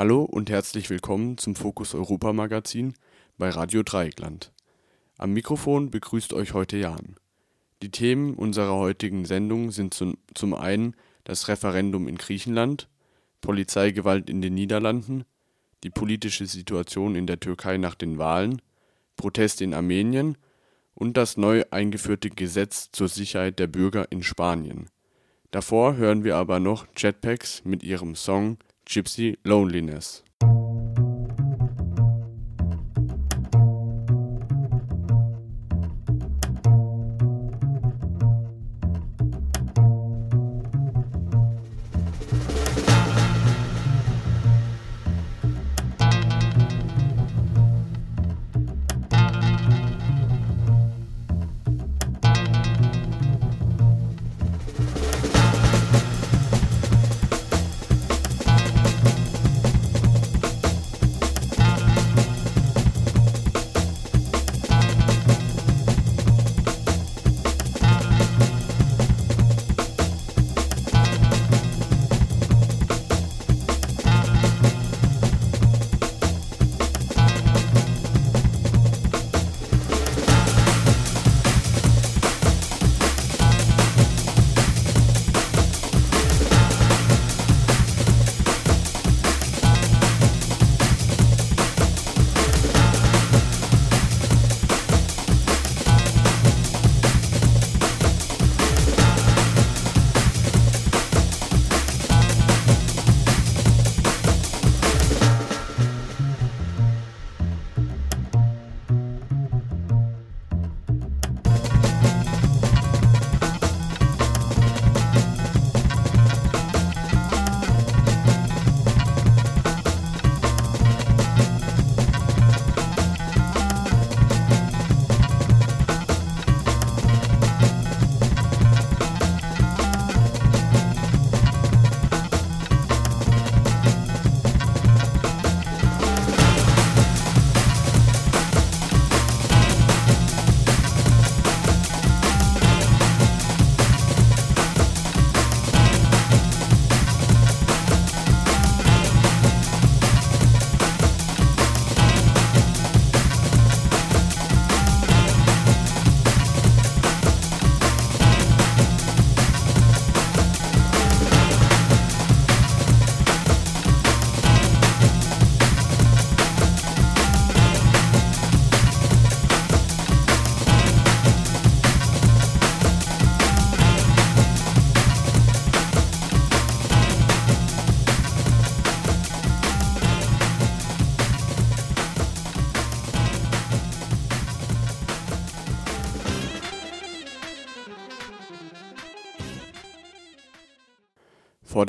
Hallo und herzlich willkommen zum Fokus Europa Magazin bei Radio Dreieckland. Am Mikrofon begrüßt euch heute Jan. Die Themen unserer heutigen Sendung sind zum, zum einen das Referendum in Griechenland, Polizeigewalt in den Niederlanden, die politische Situation in der Türkei nach den Wahlen, Proteste in Armenien und das neu eingeführte Gesetz zur Sicherheit der Bürger in Spanien. Davor hören wir aber noch Jetpacks mit ihrem Song Gypsy Loneliness.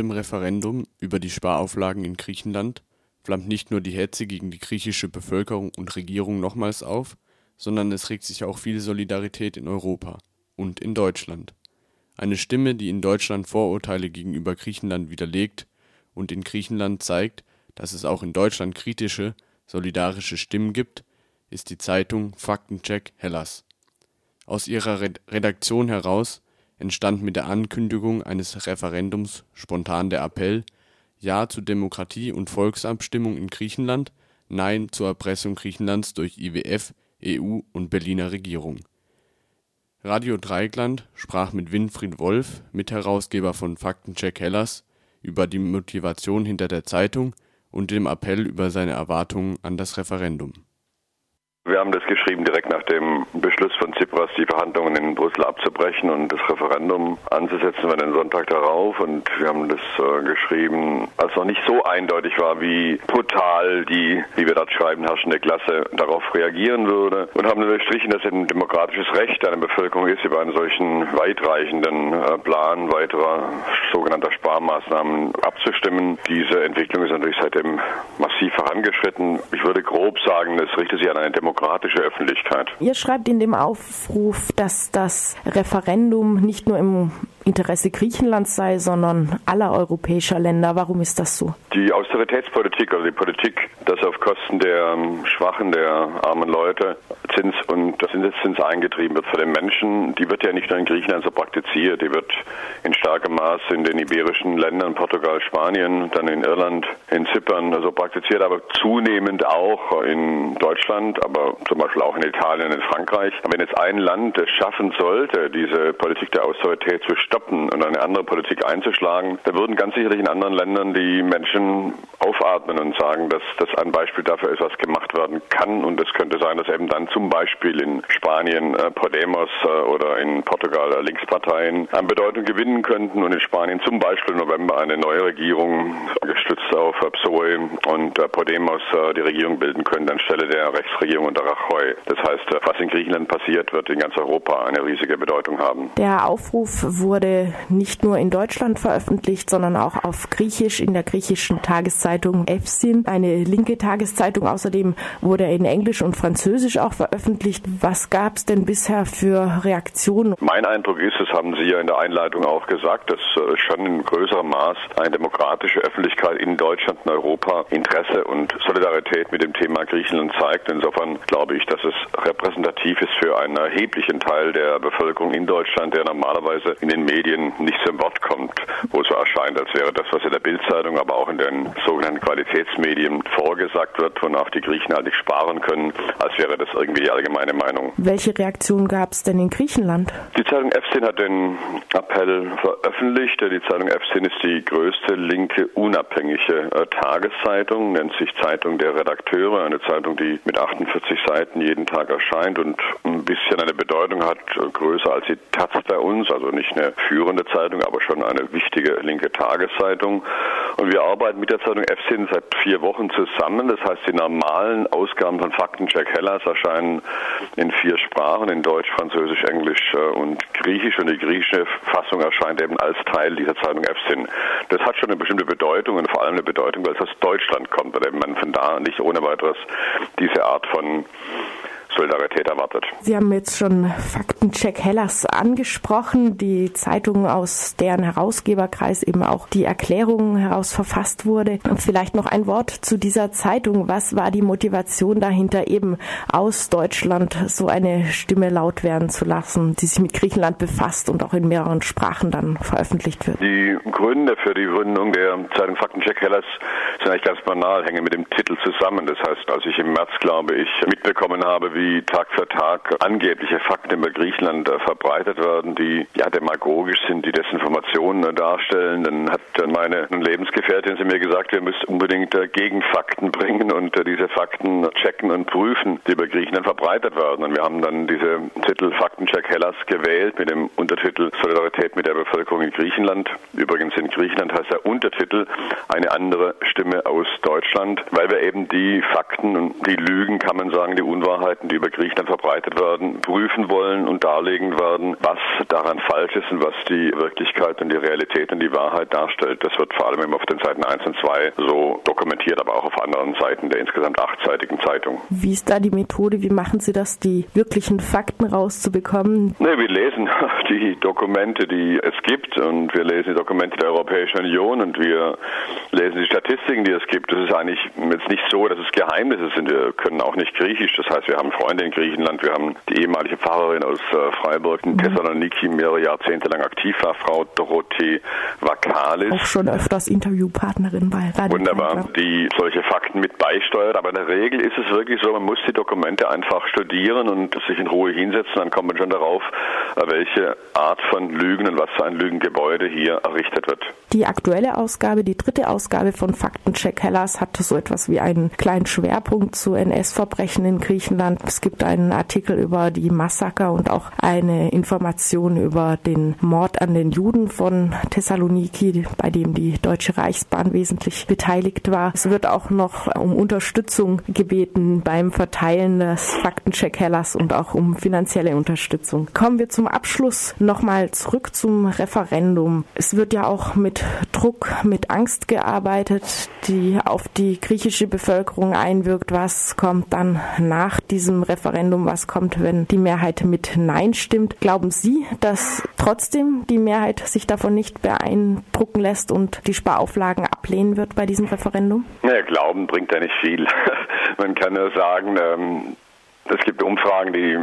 Dem Referendum über die Sparauflagen in Griechenland flammt nicht nur die Hetze gegen die griechische Bevölkerung und Regierung nochmals auf, sondern es regt sich auch viel Solidarität in Europa und in Deutschland. Eine Stimme, die in Deutschland Vorurteile gegenüber Griechenland widerlegt und in Griechenland zeigt, dass es auch in Deutschland kritische, solidarische Stimmen gibt, ist die Zeitung Faktencheck Hellas. Aus ihrer Redaktion heraus entstand mit der Ankündigung eines Referendums spontan der Appell Ja zu Demokratie und Volksabstimmung in Griechenland, Nein zur Erpressung Griechenlands durch IWF, EU und Berliner Regierung. Radio Dreieckland sprach mit Winfried Wolf, Mitherausgeber von Faktencheck Hellas, über die Motivation hinter der Zeitung und dem Appell über seine Erwartungen an das Referendum wir haben das geschrieben direkt nach dem Beschluss von Tsipras, die Verhandlungen in Brüssel abzubrechen und das Referendum anzusetzen für den Sonntag darauf. Und wir haben das äh, geschrieben, als noch nicht so eindeutig war, wie brutal die, wie wir dort schreiben, herrschende Klasse darauf reagieren würde. Und haben unterstrichen, dass es ein demokratisches Recht einer Bevölkerung ist, über einen solchen weitreichenden äh, Plan weiterer sogenannter Sparmaßnahmen abzustimmen. Diese Entwicklung ist natürlich seitdem massiv vorangeschritten. Ich würde grob sagen, es richtet sich an eine demokratische Öffentlichkeit. Ihr schreibt in dem Aufruf, dass das Referendum nicht nur im Interesse Griechenlands sei, sondern aller europäischer Länder. Warum ist das so? Die Austeritätspolitik, also die Politik, dass auf Kosten der ähm, Schwachen, der armen Leute Zins und Zinseszins eingetrieben wird für den Menschen, die wird ja nicht nur in Griechenland so praktiziert, die wird in starkem Maß in den iberischen Ländern, Portugal, Spanien, dann in Irland, in Zypern so praktiziert, aber zunehmend auch in Deutschland, aber zum Beispiel auch in Italien, in Frankreich. Wenn jetzt ein Land es schaffen sollte, diese Politik der Austerität zu stoppen und eine andere Politik einzuschlagen, dann würden ganz sicherlich in anderen Ländern die Menschen aufatmen und sagen, dass das ein Beispiel dafür ist, was gemacht werden kann. Und es könnte sein, dass eben dann zum Beispiel in Spanien äh, Podemos äh, oder in Portugal äh, Linksparteien an Bedeutung gewinnen könnten und in Spanien zum Beispiel im November eine neue Regierung gestützt auf PSOE und Podemos die Regierung bilden können anstelle der Rechtsregierung unter Rajoy. Das heißt, was in Griechenland passiert, wird in ganz Europa eine riesige Bedeutung haben. Der Aufruf wurde nicht nur in Deutschland veröffentlicht, sondern auch auf Griechisch in der griechischen Tageszeitung EFSIN, eine linke Tageszeitung. Außerdem wurde er in Englisch und Französisch auch veröffentlicht. Was gab es denn bisher für Reaktionen? Mein Eindruck ist, das haben Sie ja in der Einleitung auch gesagt, dass äh, schon in größerem Maß eine demokratische Öffentlichkeit in Deutschland und Europa Interesse und Solidarität mit dem Thema Griechenland zeigt. Insofern glaube ich, dass es repräsentativ ist für einen erheblichen Teil der Bevölkerung in Deutschland, der normalerweise in den Medien nicht zum Wort kommt, wo es so erscheint, als wäre das, was in der Bildzeitung, aber auch in den sogenannten Qualitätsmedien vorgesagt wird, wonach die Griechen halt nicht sparen können, als wäre das irgendwie die allgemeine Meinung. Welche Reaktion gab es denn in Griechenland? Die Zeitung EFSIN hat den Appell veröffentlicht. Die Zeitung EFSIN ist die größte linke unabhängige äh, Tageszeitung, nennt sich Zeitung der Redakteure, eine Zeitung, die mit 48 Seiten jeden Tag erscheint und ein bisschen eine Bedeutung hat, äh, größer als die Taz bei uns, also nicht eine führende Zeitung, aber schon eine wichtige linke Tageszeitung. Und wir arbeiten mit der Zeitung EFSIN seit vier Wochen zusammen. Das heißt, die normalen Ausgaben von Faktencheck Hellas erscheinen in vier Sprachen, in Deutsch, Französisch, Englisch äh, und Griechisch. Und die griechische Fassung erscheint eben als Teil dieser Zeitung EFSIN. Das hat schon eine bestimmte Bedeutung und vor allem eine Bedeutung, weil es aus Deutschland kommt, weil man von da nicht ohne weiteres diese Art von Solidarität erwartet. Sie haben jetzt schon Faktencheck Hellas angesprochen, die Zeitung, aus deren Herausgeberkreis eben auch die Erklärung heraus verfasst wurde. Vielleicht noch ein Wort zu dieser Zeitung. Was war die Motivation dahinter, eben aus Deutschland so eine Stimme laut werden zu lassen, die sich mit Griechenland befasst und auch in mehreren Sprachen dann veröffentlicht wird? Die Gründe für die Gründung der Zeitung Faktencheck Hellas sind eigentlich ganz banal, hängen mit dem Titel zusammen. Das heißt, als ich im März, glaube ich, mitbekommen habe, wie wie Tag für Tag angebliche Fakten über Griechenland äh, verbreitet werden, die ja demagogisch sind, die Desinformationen äh, darstellen. Dann hat meine Lebensgefährtin zu mir gesagt, wir müssen unbedingt äh, Gegenfakten bringen und diese Fakten checken und prüfen, die über Griechenland verbreitet werden. Und wir haben dann diese Titel Faktencheck Hellas gewählt mit dem Untertitel Solidarität mit der Bevölkerung in Griechenland. Übrigens in Griechenland heißt der Untertitel eine andere Stimme aus Deutschland, weil wir eben die Fakten und die Lügen, kann man sagen, die Unwahrheiten, die über Griechenland verbreitet werden, prüfen wollen und darlegen werden, was daran falsch ist und was die Wirklichkeit und die Realität und die Wahrheit darstellt. Das wird vor allem eben auf den Seiten 1 und 2 so dokumentiert, aber auch auf anderen Seiten der insgesamt achtseitigen Zeitung. Wie ist da die Methode? Wie machen Sie das, die wirklichen Fakten rauszubekommen? Ne, wir lesen die Dokumente, die es gibt und wir lesen die Dokumente der Europäischen Union und wir lesen die Statistiken, die es gibt. Es ist eigentlich jetzt nicht so, dass es Geheimnisse sind. Wir können auch nicht Griechisch. Das heißt, wir haben Freunde in Griechenland. Wir haben die ehemalige Pfarrerin aus äh, Freiburg in Thessaloniki, mehrere Jahrzehnte lang aktiv war, Frau Dorothee Vakalis. Auch schon öfters Interviewpartnerin bei Radio Wunderbar, die solche Fakten mit beisteuert. Aber in der Regel ist es wirklich so, man muss die Dokumente einfach studieren und sich in Ruhe hinsetzen. Dann kommt man schon darauf, äh, welche Art von Lügen und was für ein Lügengebäude hier errichtet wird. Die aktuelle Ausgabe, die dritte Ausgabe von Faktencheck Hellas, hatte so etwas wie einen kleinen Schwerpunkt zu NS-Verbrechen in Griechenland Es gibt einen Artikel über die Massaker und auch eine Information über den Mord an den Juden von Thessaloniki, bei dem die Deutsche Reichsbahn wesentlich beteiligt war. Es wird auch noch um Unterstützung gebeten beim Verteilen des Faktencheck Hellas und auch um finanzielle Unterstützung. Kommen wir zum Abschluss nochmal zurück zum Referendum. Es wird ja auch mit Druck, mit Angst gearbeitet, die auf die griechische Bevölkerung einwirkt. Was kommt dann nach diesem Referendum? Was kommt, wenn die Mehrheit mit Nein stimmt? Glauben Sie, dass trotzdem die Mehrheit sich davon nicht beeindrucken lässt und die Sparauflagen ablehnen wird bei diesem Referendum? Ja, Glauben bringt ja nicht viel. Man kann nur sagen, ähm, es gibt Umfragen, die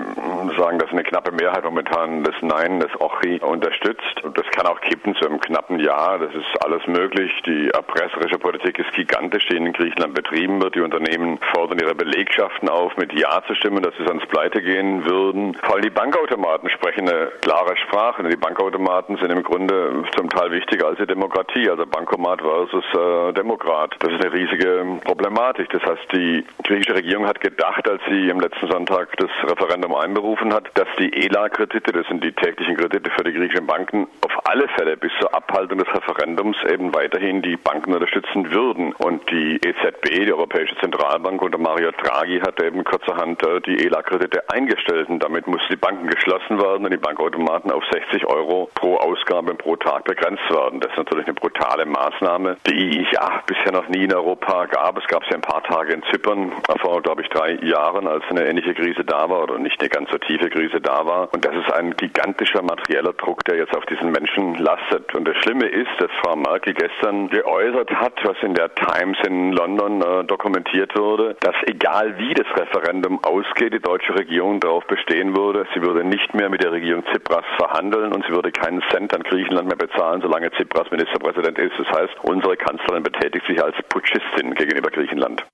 sagen, dass eine knappe Mehrheit momentan das Nein, das OCHI unterstützt. Und das kann auch kippen zu einem knappen Ja. Das ist alles möglich. Die erpresserische Politik ist gigantisch, die in Griechenland betrieben wird. Die Unternehmen fordern ihre Belegschaften auf, mit Ja zu stimmen, dass sie sonst pleite gehen würden. Vor allem die Bankautomaten sprechen eine klare Sprache. Die Bankautomaten sind im Grunde zum Teil wichtiger als die Demokratie. Also Bankomat versus äh, Demokrat. Das ist eine riesige Problematik. Das heißt, die griechische Regierung hat gedacht, als sie im letzten Sonntag das Referendum einberufen hat, dass die ELA-Kredite, das sind die täglichen Kredite für die griechischen Banken, auf alle Fälle bis zur Abhaltung des Referendums eben weiterhin die Banken unterstützen würden. Und die EZB, die Europäische Zentralbank unter Mario Draghi, hat eben kurzerhand äh, die ELA-Kredite eingestellt. Und damit mussten die Banken geschlossen werden und die Bankautomaten auf 60 Euro pro Ausgabe pro Tag begrenzt werden. Das ist natürlich eine brutale Maßnahme, die ja bisher noch nie in Europa gab. Es gab sie ein paar Tage in Zypern vor, glaube ich, drei Jahren, als eine ähnliche Krise da war oder nicht eine ganz so tiefe Krise da war. Und das ist ein gigantischer materieller Druck, der jetzt auf diesen Menschen lastet. Und das Schlimme ist, dass Frau Merkel gestern geäußert hat, was in der Times in London äh, dokumentiert wurde, dass egal wie das Referendum ausgeht, die deutsche Regierung darauf bestehen würde, sie würde nicht mehr mit der Regierung Tsipras verhandeln und sie würde keinen Cent an Griechenland mehr bezahlen, solange Tsipras Ministerpräsident ist. Das heißt, unsere Kanzlerin betätigt sich als Putschistin gegenüber Griechenland.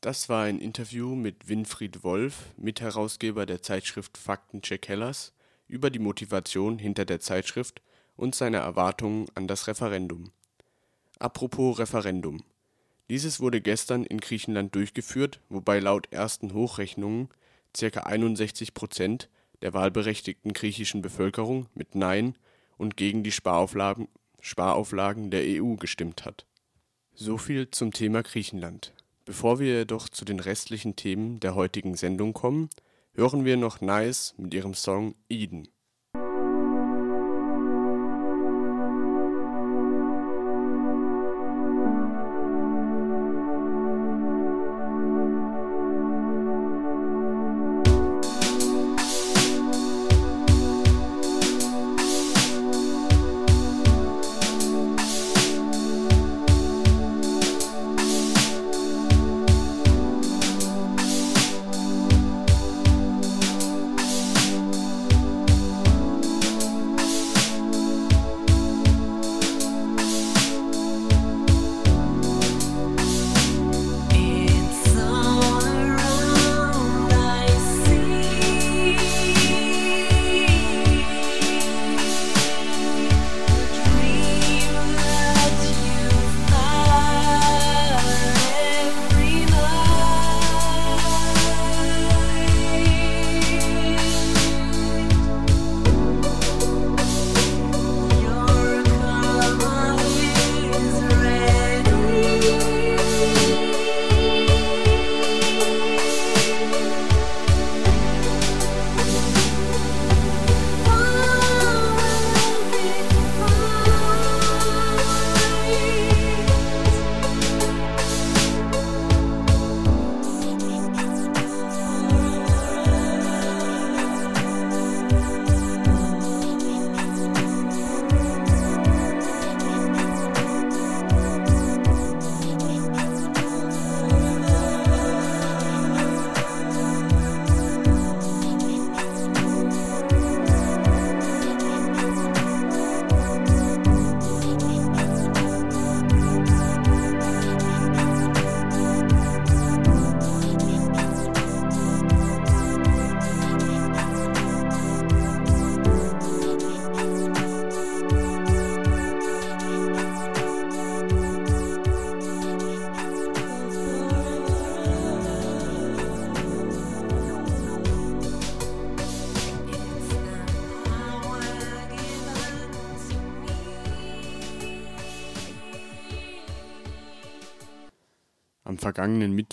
Das war ein Interview mit Winfried Wolf, Mitherausgeber der Zeitschrift Faktencheck Hellas, über die Motivation hinter der Zeitschrift und seine Erwartungen an das Referendum. Apropos Referendum. Dieses wurde gestern in Griechenland durchgeführt, wobei laut ersten Hochrechnungen ca. 61 Prozent der wahlberechtigten griechischen Bevölkerung mit Nein und gegen die Sparauflagen, Sparauflagen der EU gestimmt hat. So viel zum Thema Griechenland. Bevor wir jedoch zu den restlichen Themen der heutigen Sendung kommen, hören wir noch Nice mit ihrem Song Eden.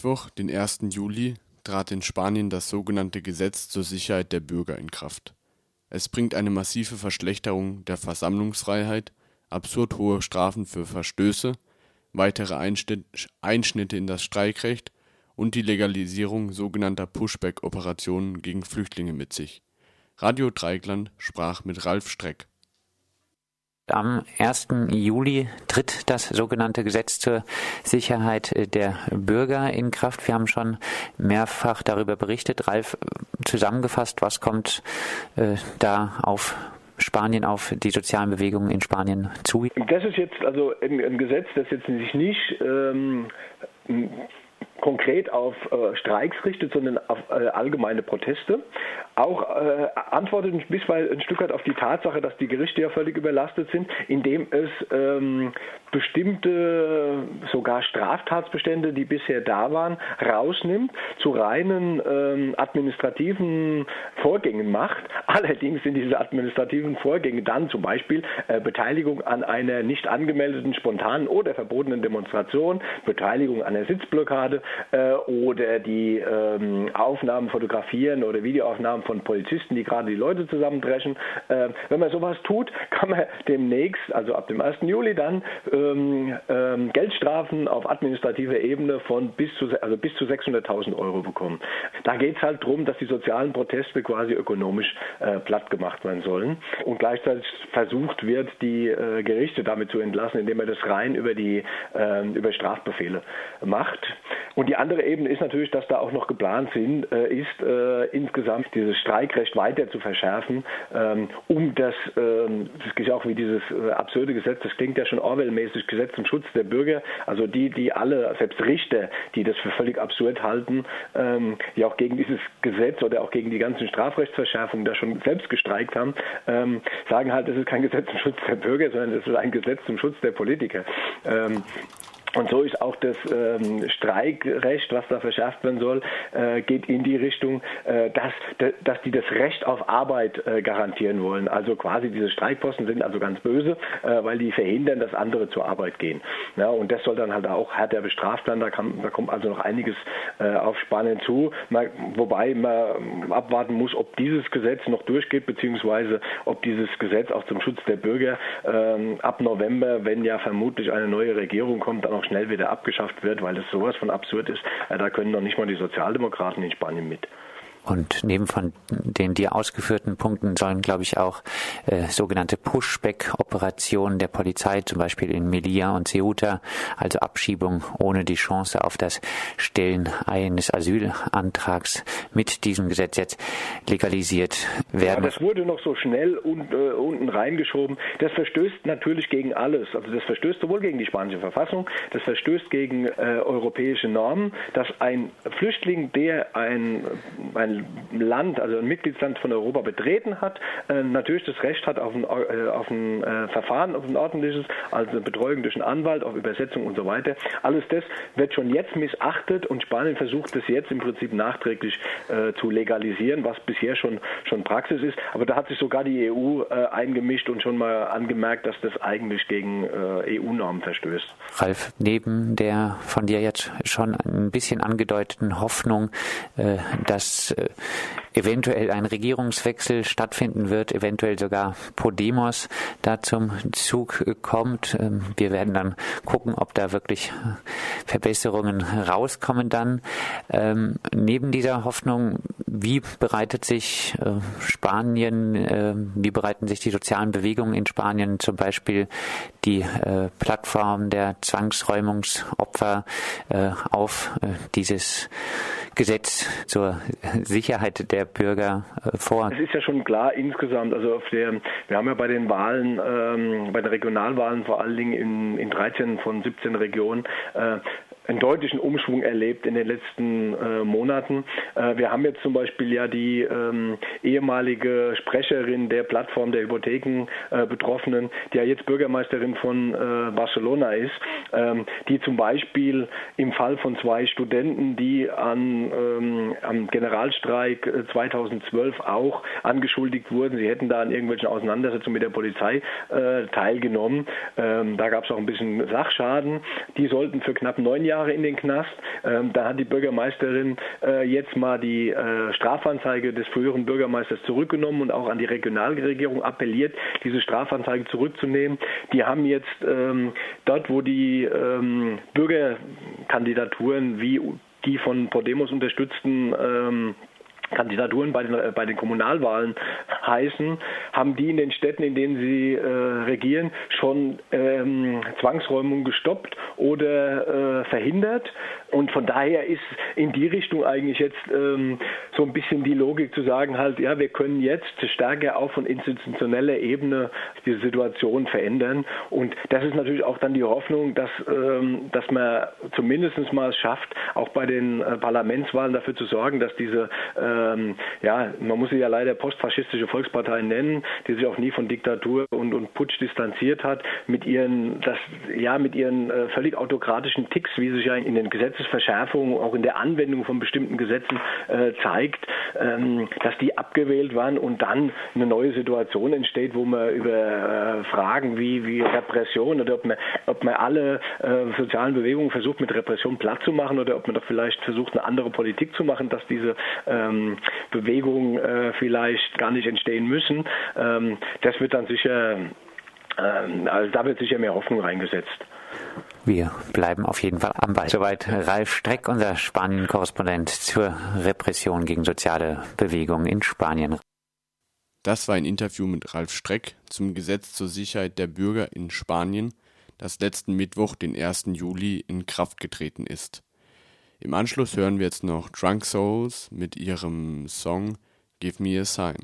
Mittwoch, den 1. Juli, trat in Spanien das sogenannte Gesetz zur Sicherheit der Bürger in Kraft. Es bringt eine massive Verschlechterung der Versammlungsfreiheit, absurd hohe Strafen für Verstöße, weitere Einschnitte in das Streikrecht und die Legalisierung sogenannter Pushback-Operationen gegen Flüchtlinge mit sich. Radio Dreigland sprach mit Ralf Streck. Am 1. Juli tritt das sogenannte Gesetz zur Sicherheit der Bürger in Kraft. Wir haben schon mehrfach darüber berichtet. Ralf, zusammengefasst, was kommt äh, da auf Spanien auf die sozialen Bewegungen in Spanien zu? Das ist jetzt also ein, ein Gesetz, das jetzt sich nicht ähm, konkret auf äh, Streiks richtet, sondern auf äh, allgemeine Proteste. Auch äh, antwortet ein, bisschen, ein Stück weit auf die Tatsache, dass die Gerichte ja völlig überlastet sind, indem es ähm, bestimmte sogar Straftatsbestände, die bisher da waren, rausnimmt, zu reinen ähm, administrativen Vorgängen macht. Allerdings sind diese administrativen Vorgänge dann zum Beispiel äh, Beteiligung an einer nicht angemeldeten, spontanen oder verbotenen Demonstration, Beteiligung an der Sitzblockade, äh, oder die ähm, Aufnahmen fotografieren oder Videoaufnahmen von Polizisten, die gerade die Leute zusammendreschen. Äh, wenn man sowas tut, kann man demnächst, also ab dem 1. Juli dann, ähm, ähm, Geldstrafen auf administrativer Ebene von bis zu, also zu 600.000 Euro bekommen. Da geht es halt darum, dass die sozialen Proteste quasi ökonomisch äh, platt gemacht werden sollen und gleichzeitig versucht wird, die äh, Gerichte damit zu entlassen, indem man das rein über die äh, über Strafbefehle macht. Und die andere Ebene ist natürlich, dass da auch noch geplant sind, äh, ist äh, insgesamt dieses Streikrecht weiter zu verschärfen, ähm, um das, ähm, das ist auch wie dieses äh, absurde Gesetz, das klingt ja schon Orwell-mäßig, Gesetz zum Schutz der Bürger, also die, die alle, selbst Richter, die das für völlig absurd halten, ähm, die auch gegen dieses Gesetz oder auch gegen die ganzen Strafrechtsverschärfungen da schon selbst gestreikt haben, ähm, sagen halt, das ist kein Gesetz zum Schutz der Bürger, sondern es ist ein Gesetz zum Schutz der Politiker. Und so ist auch das ähm, Streikrecht, was da verschärft werden soll, äh, geht in die Richtung, äh, dass, dass die das Recht auf Arbeit äh, garantieren wollen. Also quasi diese Streikposten sind also ganz böse, äh, weil die verhindern, dass andere zur Arbeit gehen. Ja, und das soll dann halt auch härter bestraft werden. Da, kann, da kommt also noch einiges äh, auf Spanien zu. Man, wobei man abwarten muss, ob dieses Gesetz noch durchgeht, beziehungsweise ob dieses Gesetz auch zum Schutz der Bürger ähm, ab November, wenn ja vermutlich eine neue Regierung kommt, dann auch schnell wieder abgeschafft wird, weil es sowas von absurd ist. Äh, da können noch nicht mal die Sozialdemokraten in Spanien mit. Und neben von den dir ausgeführten Punkten sollen, glaube ich, auch äh, sogenannte Pushback-Operationen der Polizei, zum Beispiel in Melilla und Ceuta, also Abschiebung ohne die Chance auf das Stellen eines Asylantrags mit diesem Gesetz jetzt legalisiert werden. Ja, das wurde noch so schnell und, äh, unten reingeschoben. Das verstößt natürlich gegen alles. Also das verstößt sowohl gegen die spanische Verfassung, das verstößt gegen äh, europäische Normen, dass ein Flüchtling, der ein, ein Land, also ein Mitgliedsland von Europa betreten hat, äh, natürlich das Recht hat auf ein, äh, auf ein äh, Verfahren, auf ein ordentliches, also eine Betreuung durch einen Anwalt, auf Übersetzung und so weiter. Alles das wird schon jetzt missachtet und Spanien versucht das jetzt im Prinzip nachträglich zu legalisieren, was bisher schon, schon Praxis ist. Aber da hat sich sogar die EU eingemischt und schon mal angemerkt, dass das eigentlich gegen EU-Normen verstößt. Ralf, neben der von dir jetzt schon ein bisschen angedeuteten Hoffnung, dass eventuell ein Regierungswechsel stattfinden wird, eventuell sogar Podemos da zum Zug kommt. Ähm, wir werden dann gucken, ob da wirklich Verbesserungen rauskommen dann. Ähm, neben dieser Hoffnung, wie bereitet sich äh, Spanien, äh, wie bereiten sich die sozialen Bewegungen in Spanien, zum Beispiel die Plattform der Zwangsräumungsopfer auf dieses Gesetz zur Sicherheit der Bürger äh, vor? Es ist ja schon klar insgesamt, also der, wir haben ja bei den Wahlen, ähm, bei den Regionalwahlen vor allen Dingen in, in 13 von 17 Regionen äh, einen deutlichen Umschwung erlebt in den letzten äh, Monaten. Äh, wir haben jetzt zum Beispiel ja die ähm, ehemalige Sprecherin der Plattform der Hypotheken-Betroffenen, äh, die ja jetzt Bürgermeisterin von äh, Barcelona ist, ähm, die zum Beispiel im Fall von zwei Studenten, die an, ähm, am Generalstreik 2012 äh, auch angeschuldigt wurden, sie hätten da an irgendwelchen Auseinandersetzungen mit der Polizei äh, teilgenommen. Ähm, da gab es auch ein bisschen Sachschaden. Die sollten für knapp neun Jahre Jahre in den Knast. Ähm, da hat die Bürgermeisterin äh, jetzt mal die äh, Strafanzeige des früheren Bürgermeisters zurückgenommen und auch an die Regionalregierung appelliert, diese Strafanzeige zurückzunehmen. Die haben jetzt ähm, dort, wo die ähm, Bürgerkandidaturen wie die von Podemos unterstützten Kandidaturen bei den, äh, bei den Kommunalwahlen heißen, haben die in den Städten, in denen sie äh, regieren, schon ähm, Zwangsräumungen gestoppt oder äh, verhindert. Und von daher ist in die Richtung eigentlich jetzt ähm, so ein bisschen die Logik zu sagen, halt, ja, wir können jetzt stärker auch von institutioneller Ebene die Situation verändern. Und das ist natürlich auch dann die Hoffnung, dass, ähm, dass man zumindest mal es schafft, auch bei den äh, Parlamentswahlen dafür zu sorgen, dass diese äh, ähm, ja, man muss sie ja leider postfaschistische Volkspartei nennen, die sich auch nie von Diktatur und, und Putsch distanziert hat, mit ihren, das, ja, mit ihren äh, völlig autokratischen Ticks, wie sich ja in den Gesetzesverschärfungen, auch in der Anwendung von bestimmten Gesetzen äh, zeigt, ähm, dass die abgewählt waren und dann eine neue Situation entsteht, wo man über äh, Fragen wie, wie Repression oder ob man, ob man alle äh, sozialen Bewegungen versucht, mit Repression platt zu machen oder ob man doch vielleicht versucht, eine andere Politik zu machen, dass diese ähm, Bewegungen äh, vielleicht gar nicht entstehen müssen. Ähm, das wird dann sicher, ähm, also da wird sicher mehr Hoffnung reingesetzt. Wir bleiben auf jeden Fall am Ball. Soweit Ralf Streck, unser Spanien-Korrespondent zur Repression gegen soziale Bewegungen in Spanien. Das war ein Interview mit Ralf Streck zum Gesetz zur Sicherheit der Bürger in Spanien, das letzten Mittwoch, den 1. Juli, in Kraft getreten ist. Im Anschluss hören wir jetzt noch Drunk Souls mit ihrem Song Give Me a Sign.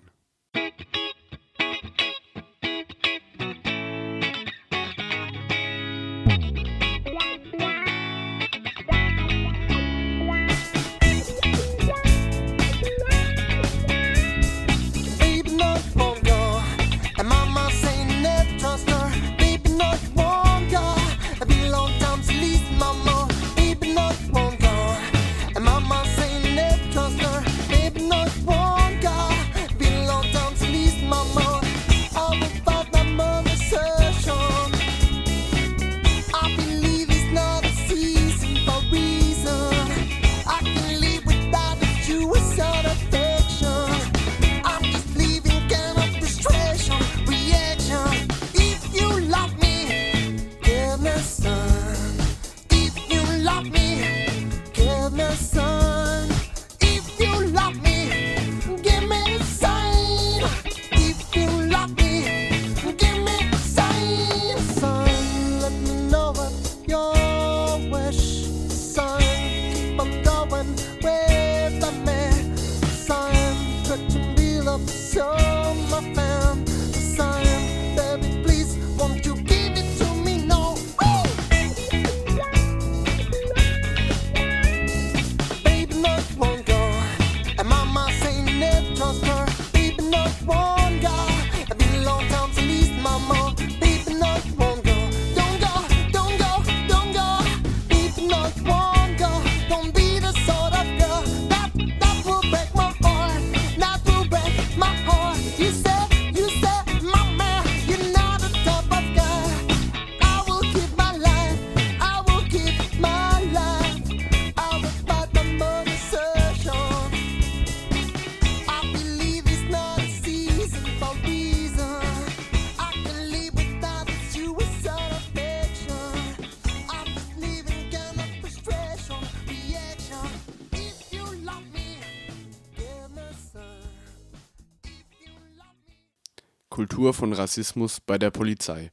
Von Rassismus bei der Polizei.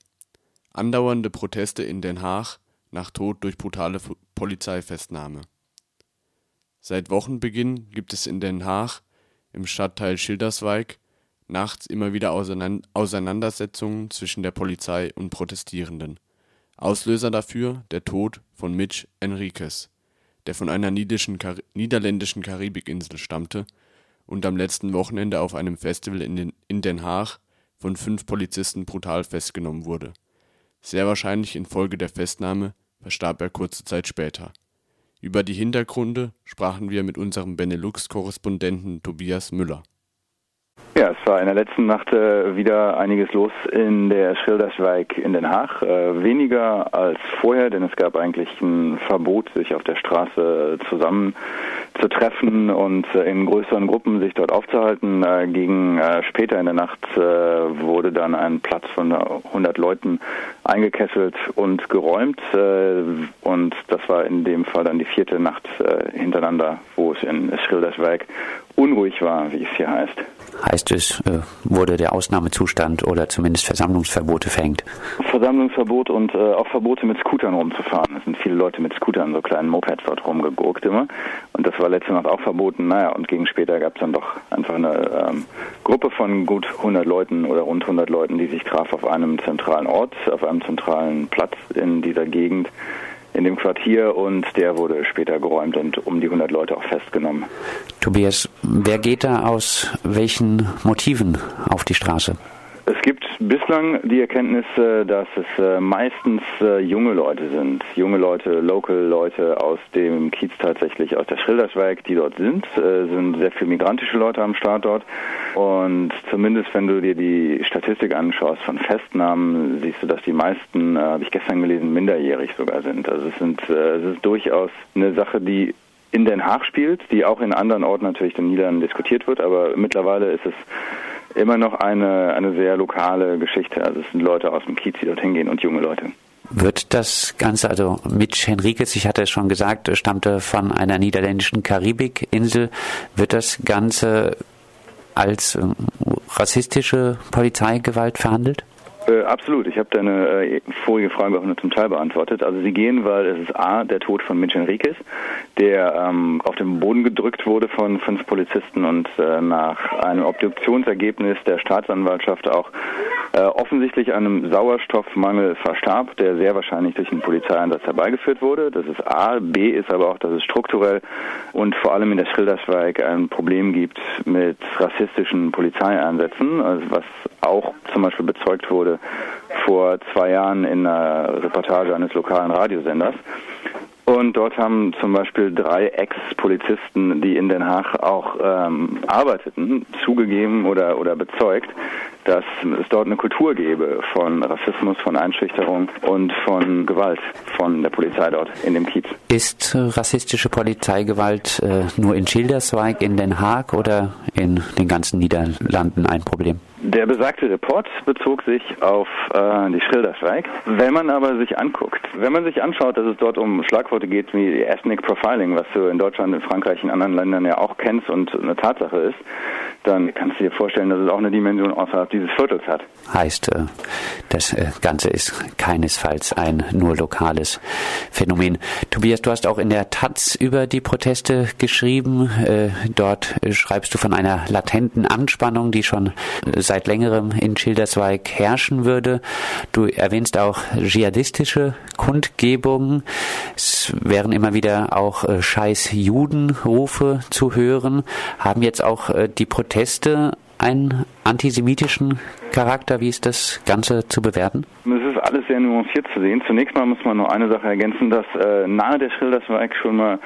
Andauernde Proteste in Den Haag nach Tod durch brutale Polizeifestnahme. Seit Wochenbeginn gibt es in Den Haag im Stadtteil Schilderswijk nachts immer wieder Auseinandersetzungen zwischen der Polizei und Protestierenden. Auslöser dafür der Tod von Mitch Enriquez, der von einer niederländischen Karibikinsel stammte und am letzten Wochenende auf einem Festival in Den Haag von fünf Polizisten brutal festgenommen wurde. Sehr wahrscheinlich infolge der Festnahme verstarb er kurze Zeit später. Über die Hintergründe sprachen wir mit unserem Benelux-Korrespondenten Tobias Müller. Ja, es war in der letzten Nacht äh, wieder einiges los in der Schilderswijk in Den Haag. Äh, weniger als vorher, denn es gab eigentlich ein Verbot, sich auf der Straße zusammen zu treffen und äh, in größeren Gruppen sich dort aufzuhalten. Äh, gegen äh, später in der Nacht wurde dann ein Platz von 100 Leuten eingekesselt und geräumt. und das war in dem Fall dann die vierte Nacht hintereinander, wo es in Schilderswijk unruhig war, wie es hier heißt. Heißt es, äh, wurde der Ausnahmezustand oder zumindest Versammlungsverbote verhängt? Versammlungsverbot und äh, auch Verbote mit Scootern rumzufahren. Es sind viele Leute mit Scootern, so kleinen Mopeds dort rumgegurkt immer. Und das war letzte Nacht auch verboten. Naja, und gegen später gab es dann doch einfach eine ähm, Gruppe von gut 100 Leuten oder rund 100 Leuten, die sich traf auf einem zentralen Ort, auf einem zentralen Platz in dieser Gegend in dem Quartier und der wurde später geräumt und um die 100 Leute auch festgenommen. Tobias, wer geht da aus welchen Motiven auf die Straße? Es gibt bislang die Erkenntnis, dass es äh, meistens äh, junge Leute sind, junge Leute, Local-Leute aus dem Kiez tatsächlich, aus der Schilderswijk, die dort sind. Es äh, sind sehr viele migrantische Leute am Start dort. Und zumindest wenn du dir die Statistik anschaust von Festnahmen, siehst du, dass die meisten, habe ich gestern gelesen, minderjährig sogar sind. Also es, sind, es ist durchaus eine Sache, die in Den Haag spielt, die auch in anderen Orten natürlich in Niederlanden diskutiert wird, aber mittlerweile ist es immer noch eine, eine sehr lokale Geschichte. Also es sind Leute aus dem Kiez, die dorthin gehen und junge Leute. Wird das Ganze, also Mitch Henriquez, ich hatte es schon gesagt, stammte von einer niederländischen Karibikinsel, wird das Ganze als ähm, rassistische Polizeigewalt verhandelt? Äh, absolut. Ich habe deine äh, vorige Frage auch nur zum Teil beantwortet. Also sie gehen, weil es ist A, der Tod von Mitch Enriquez, der ähm, auf den Boden gedrückt wurde von fünf Polizisten und äh, nach einem Obduktionsergebnis der Staatsanwaltschaft auch äh, offensichtlich einem Sauerstoffmangel verstarb, der sehr wahrscheinlich durch einen Polizeieinsatz herbeigeführt wurde. Das ist A. B ist aber auch, dass es strukturell und vor allem in der Schilderswijk ein Problem gibt mit rassistischen Polizeieinsätzen, also was auch zum Beispiel bezeugt wurde vor zwei Jahren in einer Reportage eines lokalen Radiosenders. Und dort haben zum Beispiel drei Ex-Polizisten, die in Den Haag auch ähm, arbeiteten, zugegeben oder, oder bezeugt, dass es dort eine Kultur gäbe von Rassismus, von Einschüchterung und von Gewalt von der Polizei dort in dem Kiez. Ist rassistische Polizeigewalt äh, nur in Schilderswijk, in Den Haag oder in den ganzen Niederlanden ein Problem? Der besagte Report bezog sich auf äh, die Schilderswijk. Wenn man aber sich anguckt, wenn man sich anschaut, dass es dort um Schlagworte geht wie Ethnic Profiling, was du in Deutschland, in Frankreich, in anderen Ländern ja auch kennst und eine Tatsache ist, dann kannst du dir vorstellen, dass es auch eine Dimension außerhalb dieses Viertels hat. Heißt, äh, das äh, Ganze ist keinesfalls ein nur lokales Phänomen. Tobias, du hast auch in der Taz über die Proteste geschrieben. Äh, dort schreibst du von einer latenten Anspannung, die schon seit längerem in Schilderswijk herrschen würde. Du erwähnst auch dschihadistische Kundgebungen. Es wären immer wieder auch scheiß Judenrufe zu hören. Haben jetzt auch die Proteste Proteste einen antisemitischen Charakter? Wie ist das Ganze zu bewerten? Ist alles sehr nuanciert zu sehen. Zunächst mal muss man nur eine Sache ergänzen, dass äh, nahe der Schilderswijk schon mal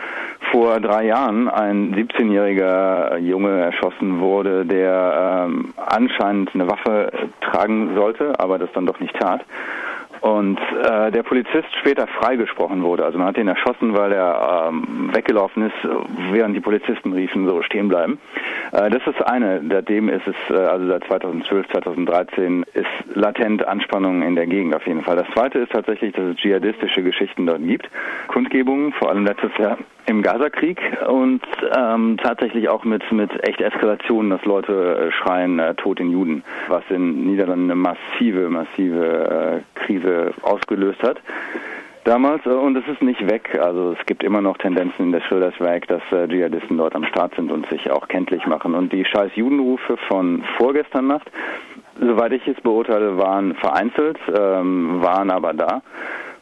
vor drei Jahren ein 17-jähriger Junge erschossen wurde, der ähm, anscheinend eine Waffe tragen sollte, aber das dann doch nicht tat und äh, der Polizist später freigesprochen wurde. Also man hat ihn erschossen, weil er ähm, weggelaufen ist, während die Polizisten riefen, so stehen bleiben. Äh, das ist eine. Seitdem ist es, äh, also seit 2012, 2013 ist latent Anspannung in der Gegend auf jeden Fall. Das zweite ist tatsächlich, dass es dschihadistische Geschichten dort gibt. Kundgebungen, vor allem letztes Jahr im Gazakrieg und ähm, tatsächlich auch mit, mit echt Eskalationen, dass Leute äh, schreien, äh, Tod den Juden, was in Niederlanden eine massive, massive äh, Krise ausgelöst hat damals äh, und es ist nicht weg. Also es gibt immer noch Tendenzen in der Schilderswijk, dass äh, Dschihadisten dort am Start sind und sich auch kenntlich machen. Und die scheiß Judenrufe von vorgestern Nacht, soweit ich es beurteile, waren vereinzelt, ähm, waren aber da.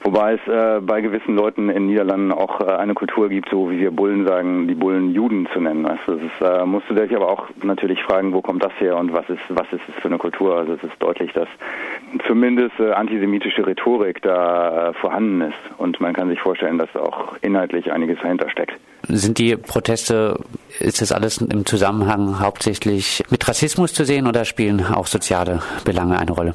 Wobei es äh, bei gewissen Leuten in Niederlanden auch äh, eine Kultur gibt, so wie wir Bullen sagen, die Bullen Juden zu nennen. Also das ist, äh, musst du dich aber auch natürlich fragen, wo kommt das her und was ist, was ist es für eine Kultur? Also es ist deutlich, dass zumindest äh, antisemitische Rhetorik da äh, vorhanden ist und man kann sich vorstellen, dass auch inhaltlich einiges dahinter steckt. Sind die Proteste, ist das alles im Zusammenhang hauptsächlich mit Rassismus zu sehen oder spielen auch soziale Belange eine Rolle?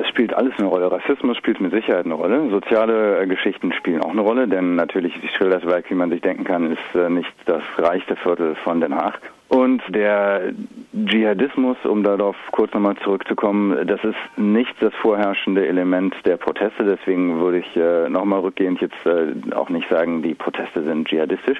Es spielt alles eine Rolle. Rassismus spielt mit Sicherheit eine Rolle. Soziale äh, Geschichten spielen auch eine Rolle, denn natürlich Schilderswijk, wie man sich denken kann, ist äh, nicht das reichste Viertel von Den Haag. Und der Dschihadismus, um darauf kurz nochmal zurückzukommen, das ist nicht das vorherrschende Element der Proteste. Deswegen würde ich äh, nochmal rückgehend jetzt äh, auch nicht sagen, die Proteste sind dschihadistisch.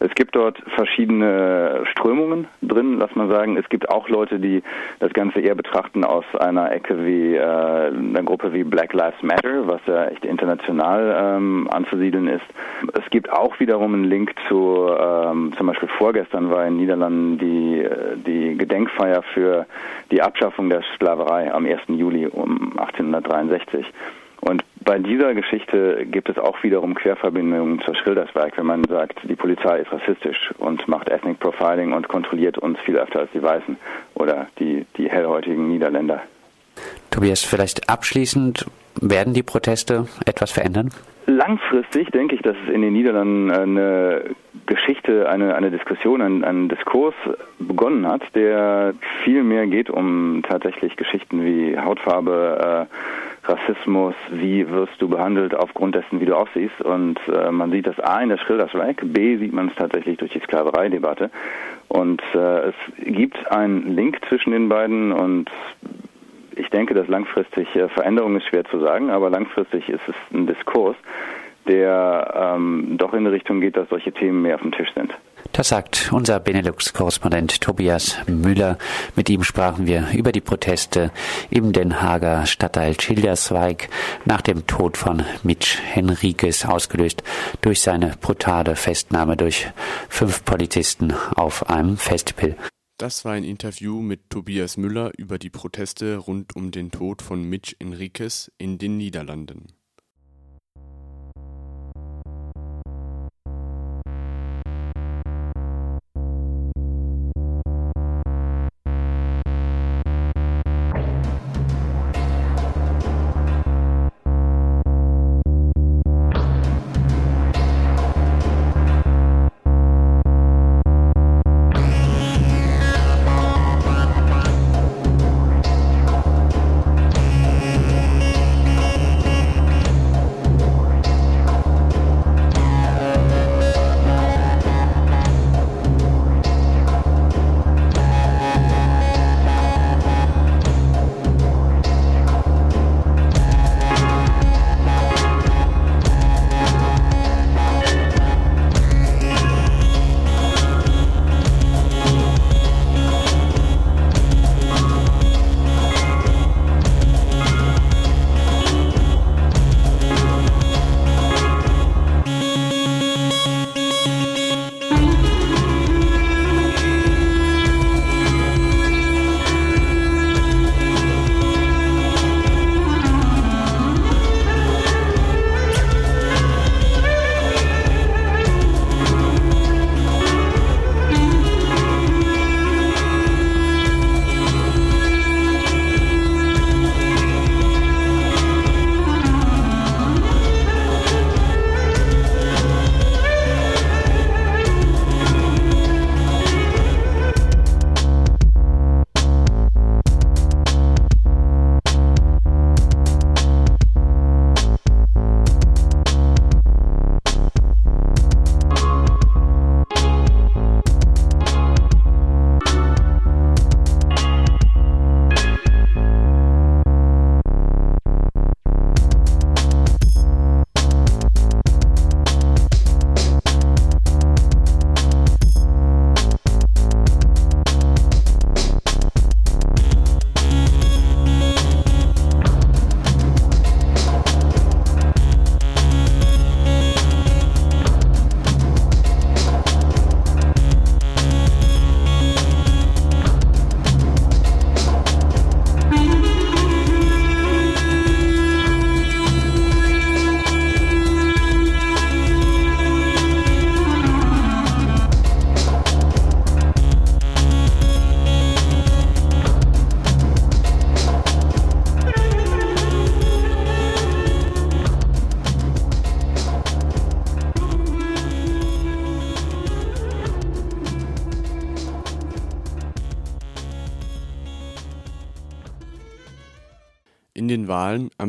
Es dort verschiedene Strömungen drin, lass mal sagen. Es gibt auch Leute, die das Ganze eher betrachten aus einer Ecke wie äh, einer Gruppe wie Black Lives Matter, was ja echt international ähm, anzusiedeln ist. Es gibt auch wiederum einen Link zu, ähm, zum Beispiel vorgestern war in Niederlanden die, die Gedenkfeier für die Abschaffung der Sklaverei am 1. Juli um 1863. Und bei dieser Geschichte gibt es auch wiederum Querverbindungen zur Schilderswerk, wenn man sagt, die Polizei ist rassistisch und macht Ethnic Profiling und kontrolliert uns viel öfter als die Weißen oder die, die hellhäutigen Niederländer. Tobias, vielleicht abschließend, werden die Proteste etwas verändern? Langfristig denke ich, dass es in den Niederlanden eine Geschichte, eine, eine Diskussion, ein, ein Diskurs begonnen hat, der viel mehr geht um tatsächlich Geschichten wie Hautfarbe, äh, Rassismus, wie wirst du behandelt aufgrund dessen, wie du aussiehst. Und äh, man sieht das A in der Schildersweg, B sieht man es tatsächlich durch die Sklavereidebatte. Und äh, es gibt einen Link zwischen den beiden und ich denke, dass langfristig äh, Veränderung ist schwer zu sagen, aber langfristig ist es ein Diskurs, der ähm, doch in die Richtung geht, dass solche Themen mehr auf dem Tisch sind. Das sagt unser Benelux-Korrespondent Tobias Müller. Mit ihm sprachen wir über die Proteste im Den Haager Stadtteil Schilderswijk nach dem Tod von Mitch Henriques, ausgelöst durch seine brutale Festnahme durch fünf Polizisten auf einem Festival. Das war ein Interview mit Tobias Müller über die Proteste rund um den Tod von Mitch Enriquez in den Niederlanden.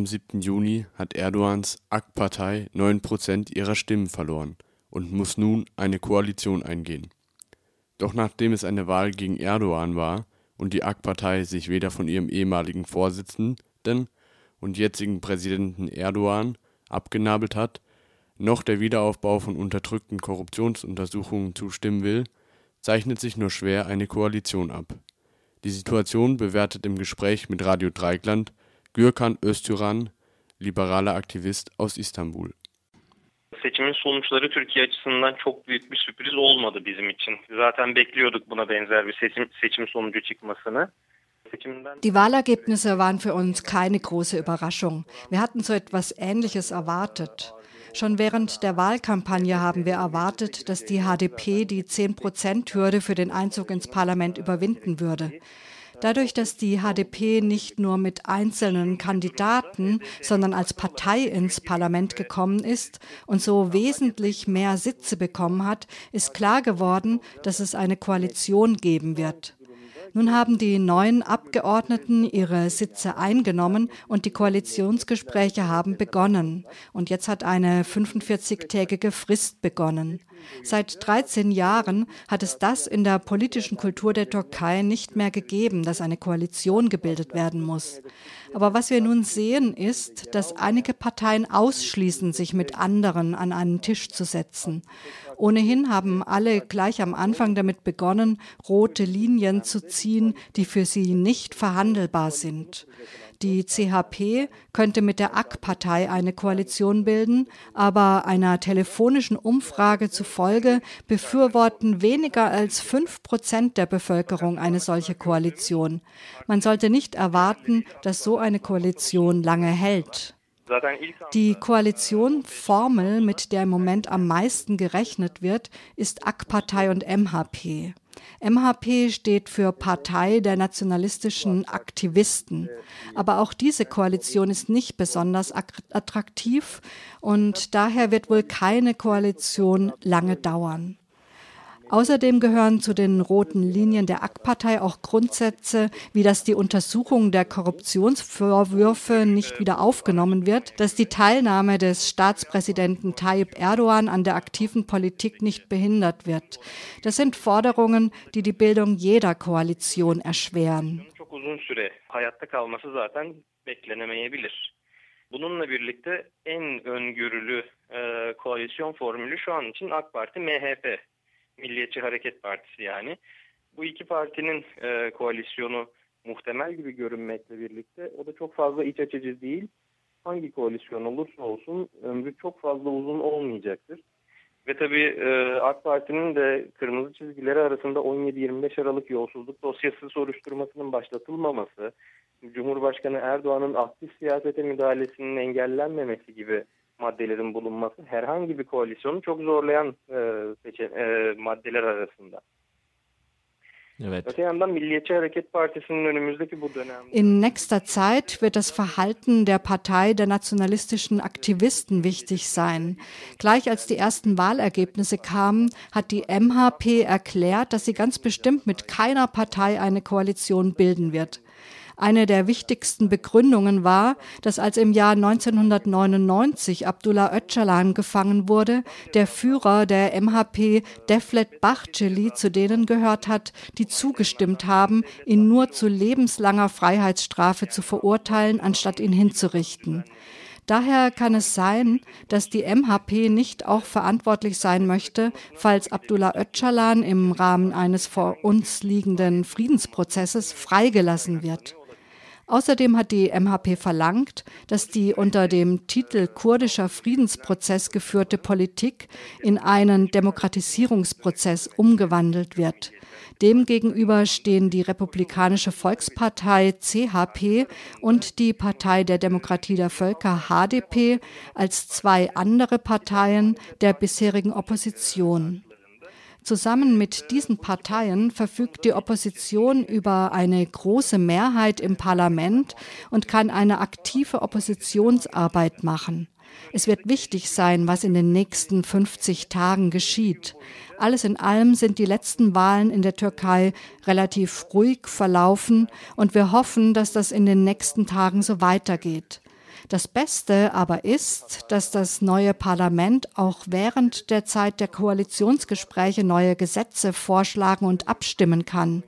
Am 7. Juni hat Erdogans AK-Partei 9% ihrer Stimmen verloren und muss nun eine Koalition eingehen. Doch nachdem es eine Wahl gegen Erdogan war und die AK-Partei sich weder von ihrem ehemaligen Vorsitzenden und jetzigen Präsidenten Erdogan abgenabelt hat, noch der Wiederaufbau von unterdrückten Korruptionsuntersuchungen zustimmen will, zeichnet sich nur schwer eine Koalition ab. Die Situation bewertet im Gespräch mit Radio Dreikland Gürkan Öztürkhan, liberaler Aktivist aus Istanbul. Seçimin sonuçları Türkiye açısından çok büyük bir sürpriz olmadı bizim için. Zaten bekliyorduk buna benzer bir seçim, seçim sonucu çıkmasını. Die Wahlergebnisse waren für uns keine große Überraschung. Wir hatten so etwas Ähnliches erwartet. Schon während der Wahlkampagne haben wir erwartet, dass die HDP die 10-Prozent-Hürde für den Einzug ins Parlament überwinden würde. Dadurch, dass die HDP nicht nur mit einzelnen Kandidaten, sondern als Partei ins Parlament gekommen ist und so wesentlich mehr Sitze bekommen hat, ist klar geworden, dass es eine Koalition geben wird. Nun haben die neuen Abgeordneten ihre Sitze eingenommen und die Koalitionsgespräche haben begonnen. Und jetzt hat eine 45-tägige Frist begonnen. Seit 13 Jahren hat es das in der politischen Kultur der Türkei nicht mehr gegeben, dass eine Koalition gebildet werden muss. Aber was wir nun sehen, ist, dass einige Parteien ausschließen, sich mit anderen an einen Tisch zu setzen. Ohnehin haben alle gleich am Anfang damit begonnen, rote Linien zu ziehen, die für sie nicht verhandelbar sind. Die CHP könnte mit der AK-Partei eine Koalition bilden, aber einer telefonischen Umfrage zufolge befürworten weniger als fünf Prozent der Bevölkerung eine solche Koalition. Man sollte nicht erwarten, dass so eine Koalition lange hält. Die Koalitionformel, mit der im Moment am meisten gerechnet wird, ist AK-Partei und MHP. MHP steht für Partei der nationalistischen Aktivisten. Aber auch diese Koalition ist nicht besonders attraktiv und daher wird wohl keine Koalition lange dauern. Außerdem gehören zu den roten Linien der AK-Partei auch Grundsätze, wie dass die Untersuchung der Korruptionsvorwürfe nicht wieder aufgenommen wird, dass die Teilnahme des Staatspräsidenten Tayyip Erdogan an der aktiven Politik nicht behindert wird. Das sind Forderungen, die die Bildung jeder Koalition erschweren. Bununla birlikte en öngörülü e, koalisyon formülü şu an için AK Parti MHP Milliyetçi Hareket Partisi yani. Bu iki partinin e, koalisyonu muhtemel gibi görünmekle birlikte o da çok fazla iç açıcı değil. Hangi koalisyon olursa olsun ömrü çok fazla uzun olmayacaktır. Ve tabii e, AK Parti'nin de kırmızı çizgileri arasında 17-25 Aralık yolsuzluk dosyası soruşturmasının başlatılmaması, Cumhurbaşkanı Erdoğan'ın aktif siyasete müdahalesinin engellenmemesi gibi maddelerin bulunması herhangi bir koalisyonu çok zorlayan e, seçe, e, maddeler arasında. Evet. Öte yandan Milliyetçi Hareket Partisi'nin önümüzdeki bu dönemde In nächster Zeit wird das Verhalten der Partei der nationalistischen Aktivisten wichtig sein. Gleich als die ersten Wahlergebnisse kamen, hat die MHP erklärt, dass sie ganz bestimmt mit keiner Partei eine Koalition bilden wird. Eine der wichtigsten Begründungen war, dass als im Jahr 1999 Abdullah Öcalan gefangen wurde, der Führer der MHP Devlet Bahçeli zu denen gehört hat, die zugestimmt haben, ihn nur zu lebenslanger Freiheitsstrafe zu verurteilen, anstatt ihn hinzurichten. Daher kann es sein, dass die MHP nicht auch verantwortlich sein möchte, falls Abdullah Öcalan im Rahmen eines vor uns liegenden Friedensprozesses freigelassen wird. Außerdem hat die MHP verlangt, dass die unter dem Titel kurdischer Friedensprozess geführte Politik in einen Demokratisierungsprozess umgewandelt wird. Demgegenüber stehen die Republikanische Volkspartei CHP und die Partei der Demokratie der Völker HDP als zwei andere Parteien der bisherigen Opposition. Zusammen mit diesen Parteien verfügt die Opposition über eine große Mehrheit im Parlament und kann eine aktive Oppositionsarbeit machen. Es wird wichtig sein, was in den nächsten 50 Tagen geschieht. Alles in allem sind die letzten Wahlen in der Türkei relativ ruhig verlaufen und wir hoffen, dass das in den nächsten Tagen so weitergeht. Das Beste aber ist, dass das neue Parlament auch während der Zeit der Koalitionsgespräche neue Gesetze vorschlagen und abstimmen kann.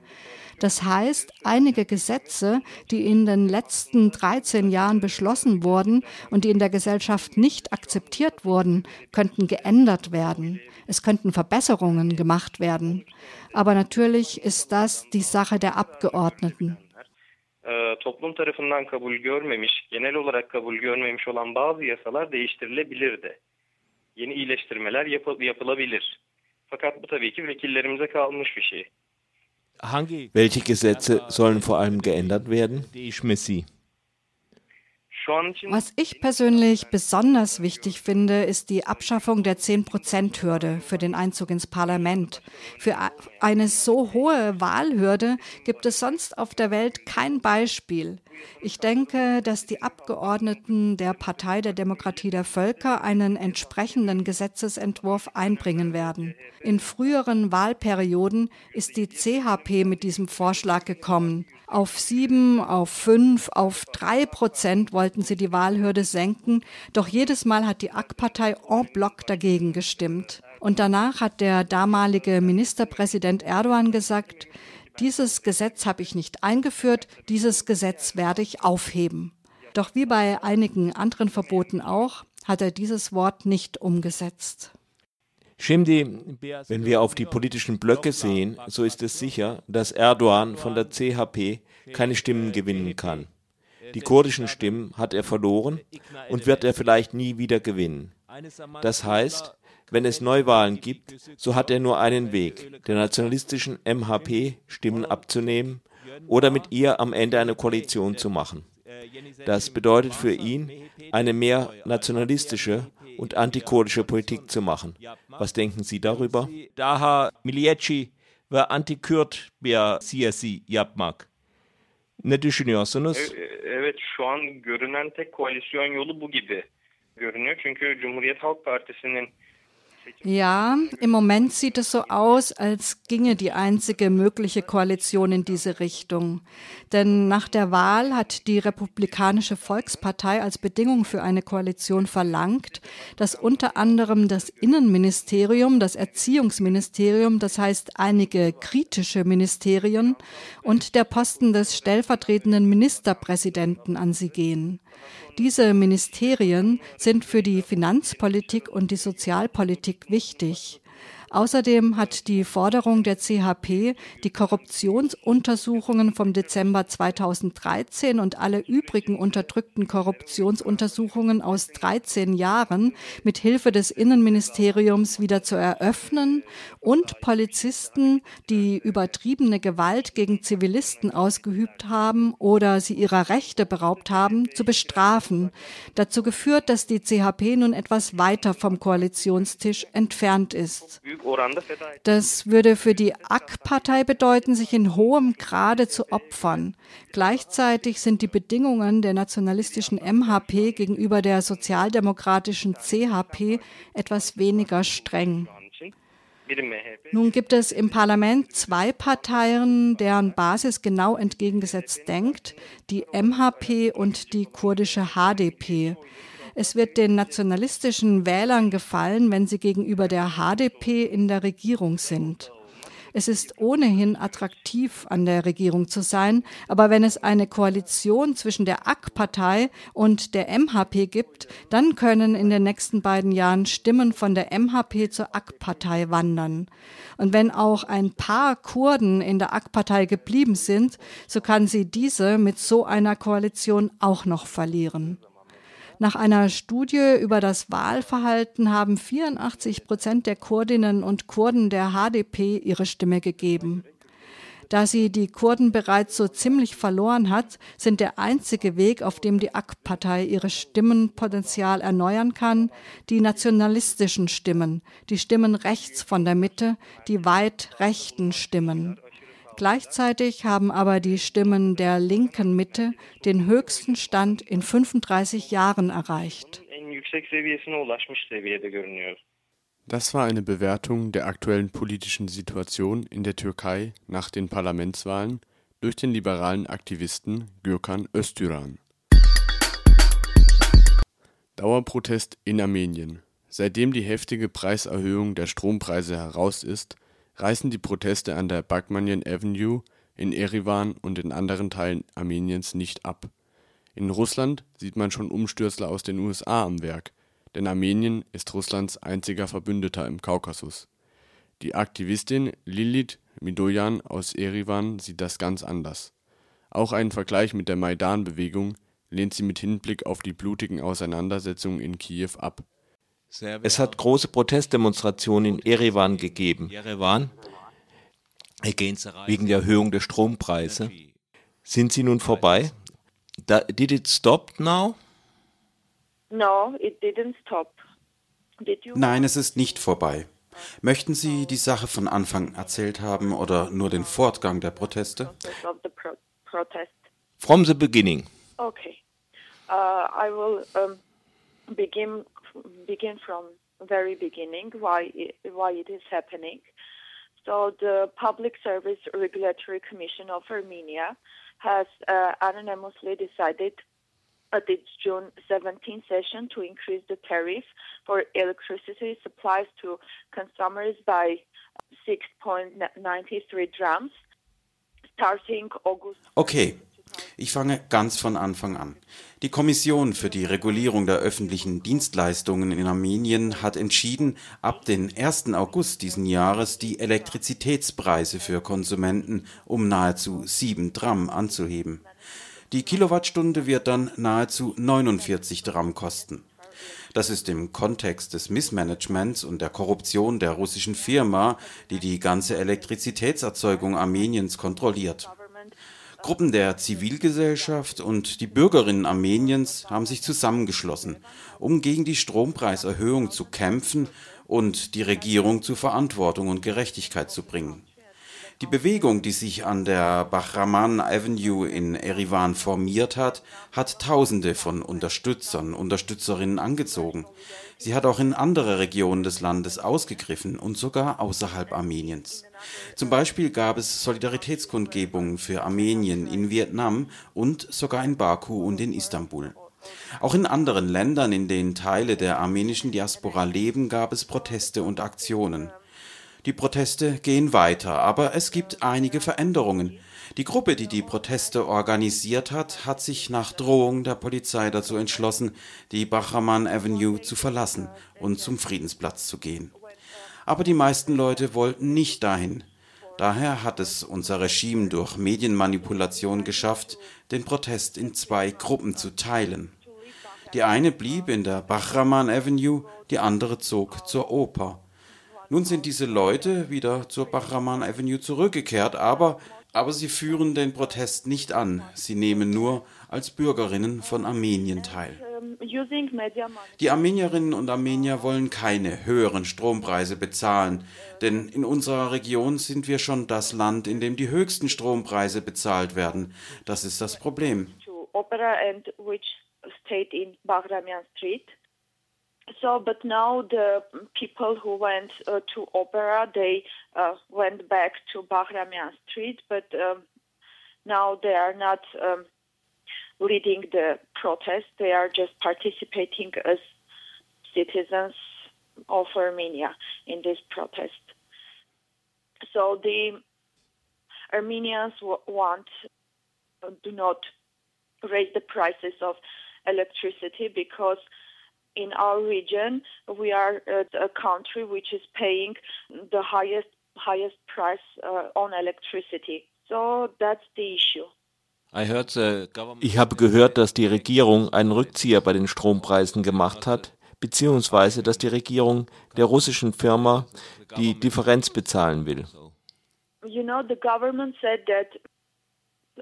Das heißt, einige Gesetze, die in den letzten 13 Jahren beschlossen wurden und die in der Gesellschaft nicht akzeptiert wurden, könnten geändert werden. Es könnten Verbesserungen gemacht werden. Aber natürlich ist das die Sache der Abgeordneten. Toplum tarafından kabul görmemiş, genel olarak kabul görmemiş olan bazı yasalar değiştirilebilirdi. Yeni iyileştirmeler yapı yapılabilir. Fakat bu tabii ki vekillerimize kalmış bir şey. Welche Gesetze sollen vor allem geändert werden? Was ich persönlich besonders wichtig finde, ist die Abschaffung der 10-Prozent-Hürde für den Einzug ins Parlament. Für eine so hohe Wahlhürde gibt es sonst auf der Welt kein Beispiel. Ich denke, dass die Abgeordneten der Partei der Demokratie der Völker einen entsprechenden Gesetzesentwurf einbringen werden. In früheren Wahlperioden ist die CHP mit diesem Vorschlag gekommen. Auf sieben, auf fünf, auf drei Prozent wollten sie die Wahlhürde senken, doch jedes Mal hat die AK-Partei en bloc dagegen gestimmt. Und danach hat der damalige Ministerpräsident Erdogan gesagt, dieses Gesetz habe ich nicht eingeführt, dieses Gesetz werde ich aufheben. Doch wie bei einigen anderen Verboten auch, hat er dieses Wort nicht umgesetzt. Wenn wir auf die politischen Blöcke sehen, so ist es sicher, dass Erdogan von der CHP keine Stimmen gewinnen kann. Die kurdischen Stimmen hat er verloren und wird er vielleicht nie wieder gewinnen. Das heißt, wenn es Neuwahlen gibt, so hat er nur einen Weg, der nationalistischen MHP Stimmen abzunehmen oder mit ihr am Ende eine Koalition zu machen. Das bedeutet für ihn, eine mehr nationalistische und antikurdische Politik zu machen. Was denken Sie darüber? Daha milliyetçi ve anti-Kürt bir siyasi yapmak. Ne düşünüyorsunuz? Evet şu an görünen tek koalisyon yolu bu gibi görünüyor. Çünkü Cumhuriyet Halk Partisi'nin Ja, im Moment sieht es so aus, als ginge die einzige mögliche Koalition in diese Richtung. Denn nach der Wahl hat die Republikanische Volkspartei als Bedingung für eine Koalition verlangt, dass unter anderem das Innenministerium, das Erziehungsministerium, das heißt einige kritische Ministerien und der Posten des stellvertretenden Ministerpräsidenten an sie gehen. Diese Ministerien sind für die Finanzpolitik und die Sozialpolitik wichtig. Außerdem hat die Forderung der CHP, die Korruptionsuntersuchungen vom Dezember 2013 und alle übrigen unterdrückten Korruptionsuntersuchungen aus 13 Jahren mit Hilfe des Innenministeriums wieder zu eröffnen und Polizisten, die übertriebene Gewalt gegen Zivilisten ausgeübt haben oder sie ihrer Rechte beraubt haben, zu bestrafen, dazu geführt, dass die CHP nun etwas weiter vom Koalitionstisch entfernt ist. Das würde für die AK-Partei bedeuten, sich in hohem Grade zu opfern. Gleichzeitig sind die Bedingungen der nationalistischen MHP gegenüber der sozialdemokratischen CHP etwas weniger streng. Nun gibt es im Parlament zwei Parteien, deren Basis genau entgegengesetzt denkt, die MHP und die kurdische HDP. Es wird den nationalistischen Wählern gefallen, wenn sie gegenüber der HDP in der Regierung sind. Es ist ohnehin attraktiv, an der Regierung zu sein, aber wenn es eine Koalition zwischen der AK-Partei und der MHP gibt, dann können in den nächsten beiden Jahren Stimmen von der MHP zur AK-Partei wandern. Und wenn auch ein paar Kurden in der AK-Partei geblieben sind, so kann sie diese mit so einer Koalition auch noch verlieren. Nach einer Studie über das Wahlverhalten haben 84 Prozent der Kurdinnen und Kurden der HDP ihre Stimme gegeben. Da sie die Kurden bereits so ziemlich verloren hat, sind der einzige Weg, auf dem die AK-Partei ihre Stimmenpotenzial erneuern kann, die nationalistischen Stimmen, die Stimmen rechts von der Mitte, die weit rechten Stimmen. Gleichzeitig haben aber die Stimmen der linken Mitte den höchsten Stand in 35 Jahren erreicht. Das war eine Bewertung der aktuellen politischen Situation in der Türkei nach den Parlamentswahlen durch den liberalen Aktivisten Gürkan Öztürk. Dauerprotest in Armenien. Seitdem die heftige Preiserhöhung der Strompreise heraus ist, reißen die Proteste an der Bagmanian Avenue in Erivan und in anderen Teilen Armeniens nicht ab. In Russland sieht man schon Umstürzler aus den USA am Werk, denn Armenien ist Russlands einziger Verbündeter im Kaukasus. Die Aktivistin Lilith Midoyan aus Erivan sieht das ganz anders. Auch einen Vergleich mit der Maidan-Bewegung lehnt sie mit Hinblick auf die blutigen Auseinandersetzungen in Kiew ab. Es hat große Protestdemonstrationen in Erevan gegeben. Wegen der Erhöhung der Strompreise. Sind sie nun vorbei? did it stop now? No, it didn't stop. Did you Nein, es ist nicht vorbei. Möchten Sie die Sache von Anfang erzählt haben oder nur den Fortgang der Proteste? of the pro protest? From the beginning. Okay. Uh, I will um, begin begin from very beginning why it, why it is happening. So the Public Service Regulatory Commission of Armenia has uh, unanimously decided at its June 17 session to increase the tariff for electricity supplies to consumers by 6.93 drams starting August. Okay, ich fange ganz von Anfang an. Die Kommission für die Regulierung der öffentlichen Dienstleistungen in Armenien hat entschieden, ab dem 1. August diesen Jahres die Elektrizitätspreise für Konsumenten um nahezu 7 Dram anzuheben. Die Kilowattstunde wird dann nahezu 49 Dram kosten. Das ist im Kontext des Missmanagements und der Korruption der russischen Firma, die die ganze Elektrizitätserzeugung Armeniens kontrolliert. Gruppen der Zivilgesellschaft und die Bürgerinnen Armeniens haben sich zusammengeschlossen, um gegen die Strompreiserhöhung zu kämpfen und die Regierung zu Verantwortung und Gerechtigkeit zu bringen. Die Bewegung, die sich an der Bahraman Avenue in Erivan formiert hat, hat Tausende von Unterstützern, Unterstützerinnen angezogen. Sie hat auch in andere Regionen des Landes ausgegriffen und sogar außerhalb Armeniens. Zum Beispiel gab es Solidaritätskundgebungen für Armenien in Vietnam und sogar in Baku und in Istanbul. Auch in anderen Ländern, in denen Teile der armenischen Diaspora leben, gab es Proteste und Aktionen. Die Proteste gehen weiter, aber es gibt einige Veränderungen. Die Gruppe, die die Proteste organisiert hat, hat sich nach Drohung der Polizei dazu entschlossen, die Bahraman Avenue zu verlassen und zum Friedensplatz zu gehen. Aber die meisten Leute wollten nicht dahin. Daher hat es unser Regime durch Medienmanipulation geschafft, den Protest in zwei Gruppen zu teilen. Die eine blieb in der Bahraman Avenue, die andere zog zur Oper. Nun sind diese Leute wieder zur Bahraman Avenue zurückgekehrt, aber, aber sie führen den Protest nicht an. Sie nehmen nur als Bürgerinnen von Armenien teil. Die Armenierinnen und Armenier wollen keine höheren Strompreise bezahlen, denn in unserer Region sind wir schon das Land, in dem die höchsten Strompreise bezahlt werden. Das ist das Problem. So, but now the people who went uh, to Opera, they uh, went back to Bahramian Street, but um, now they are not um, leading the protest. They are just participating as citizens of Armenia in this protest. So the Armenians want uh, do not raise the prices of electricity because in our region, we are uh, a country which is paying the highest highest price uh, on electricity. So that's the issue. Ich habe gehört, dass die Regierung einen Rückzieher bei den Strompreisen gemacht hat, beziehungsweise dass die Regierung der russischen Firma die Differenz bezahlen will. you know, the government said that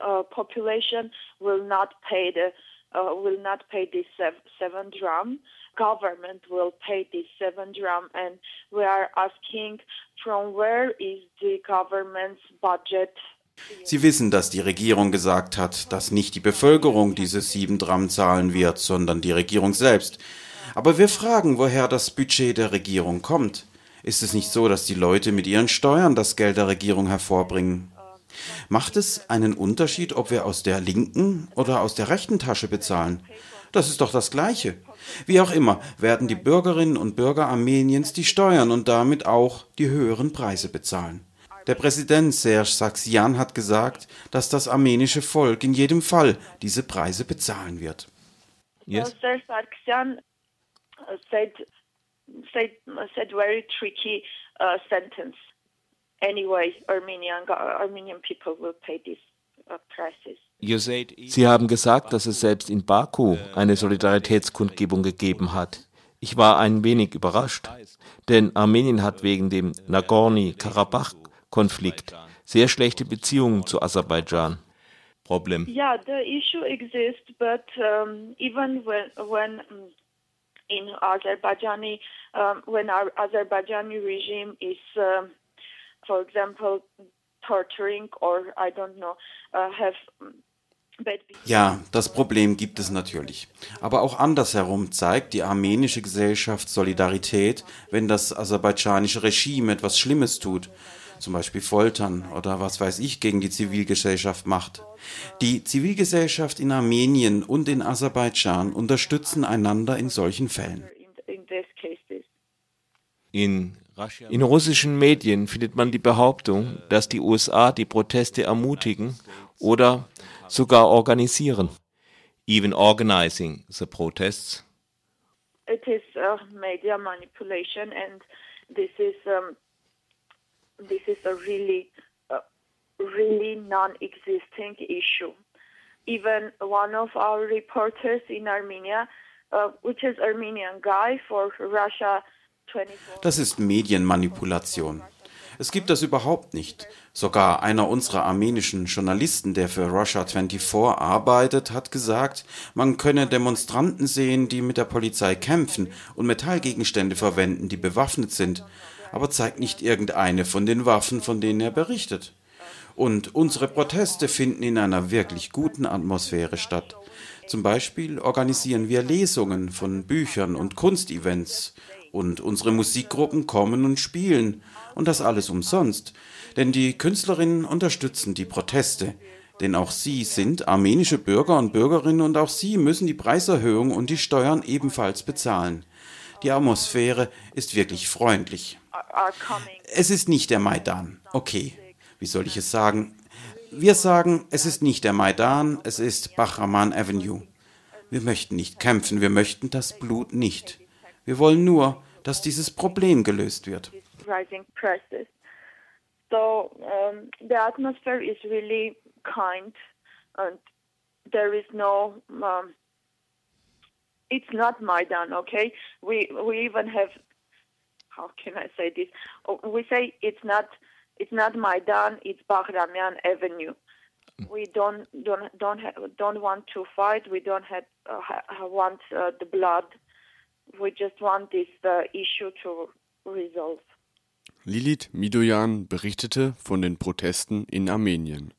uh, population will not pay the uh, will not pay this sev seven drum. Government will pay this seven drum, and we are asking from where is the government's budget Sie wissen, dass die Regierung gesagt hat, dass nicht die Bevölkerung diese sieben Dram zahlen wird, sondern die Regierung selbst. Aber wir fragen, woher das Budget der Regierung kommt. Ist es nicht so, dass die Leute mit ihren Steuern das Geld der Regierung hervorbringen? Macht es einen Unterschied, ob wir aus der linken oder aus der rechten Tasche bezahlen? Das ist doch das Gleiche. Wie auch immer, werden die Bürgerinnen und Bürger Armeniens die Steuern und damit auch die höheren Preise bezahlen. Der Präsident Serge Saxian hat gesagt, dass das armenische Volk in jedem Fall diese Preise bezahlen wird. Yes. Serge Sargsyan uh, said, said, said very tricky uh. Anyway, Armenian, Armenian people will pay these uh, prices. Sie haben gesagt, dass es selbst in Baku eine Solidaritätskundgebung gegeben hat. Ich war ein wenig überrascht, denn Armenien hat wegen dem Nagorny-Karabach Konflikt, sehr schlechte Beziehungen zu Aserbaidschan. Problem. Yeah, the issue exists, but um, even when, when in Azerbaijani, um, when our Azerbaijani regime is, um, for example, torturing or I don't know, uh, have ja, das Problem gibt es natürlich. Aber auch andersherum zeigt die armenische Gesellschaft Solidarität, wenn das aserbaidschanische Regime etwas Schlimmes tut zum Beispiel Foltern oder was weiß ich gegen die Zivilgesellschaft macht. Die Zivilgesellschaft in Armenien und in Aserbaidschan unterstützen einander in solchen Fällen. In, in russischen Medien findet man die Behauptung, dass die USA die Proteste ermutigen oder sogar organisieren. Even organizing the protests. It is uh, media manipulation and this is um, this is a really, uh, really non-existing issue. Even one of our reporters in Armenia, uh, which is Armenian guy for Russia 24. Das ist Medienmanipulation. Es gibt das überhaupt nicht. Sogar einer unserer armenischen Journalisten, der für Russia 24 arbeitet, hat gesagt, man könne Demonstranten sehen, die mit der Polizei kämpfen und Metallgegenstände verwenden, die bewaffnet sind aber zeigt nicht irgendeine von den Waffen, von denen er berichtet. Und unsere Proteste finden in einer wirklich guten Atmosphäre statt. Zum Beispiel organisieren wir Lesungen von Büchern und Kunstevents. Und unsere Musikgruppen kommen und spielen. Und das alles umsonst. Denn die Künstlerinnen unterstützen die Proteste. Denn auch sie sind armenische Bürger und Bürgerinnen und auch sie müssen die Preiserhöhung und die Steuern ebenfalls bezahlen. Die Atmosphäre ist wirklich freundlich. Es ist nicht der Maidan. Okay, wie soll ich es sagen? Wir sagen, es ist nicht der Maidan, es ist Bahraman Avenue. Wir möchten nicht kämpfen, wir möchten das Blut nicht. Wir wollen nur, dass dieses Problem gelöst wird. So um, the atmosphere is really kind, and there is no. Um, it's not Maidan, okay? We we even have how can I say this? Oh, we say it's not it's not Maidan, it's Bahramian Avenue. We don't don't don't have, don't want to fight. We don't have, uh, want uh, the blood. We just want this uh, issue to resolve. Lilith Midoyan berichtete von den Protesten in Armenien.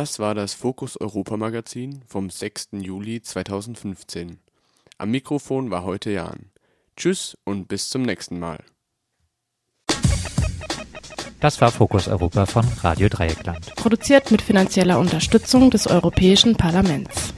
Das war das Fokus Europa Magazin vom 6. Juli 2015. Am Mikrofon war heute Jan. Tschüss und bis zum nächsten Mal. Das war Fokus Europa von Radio Dreieckland. Produziert mit finanzieller Unterstützung des Europäischen Parlaments.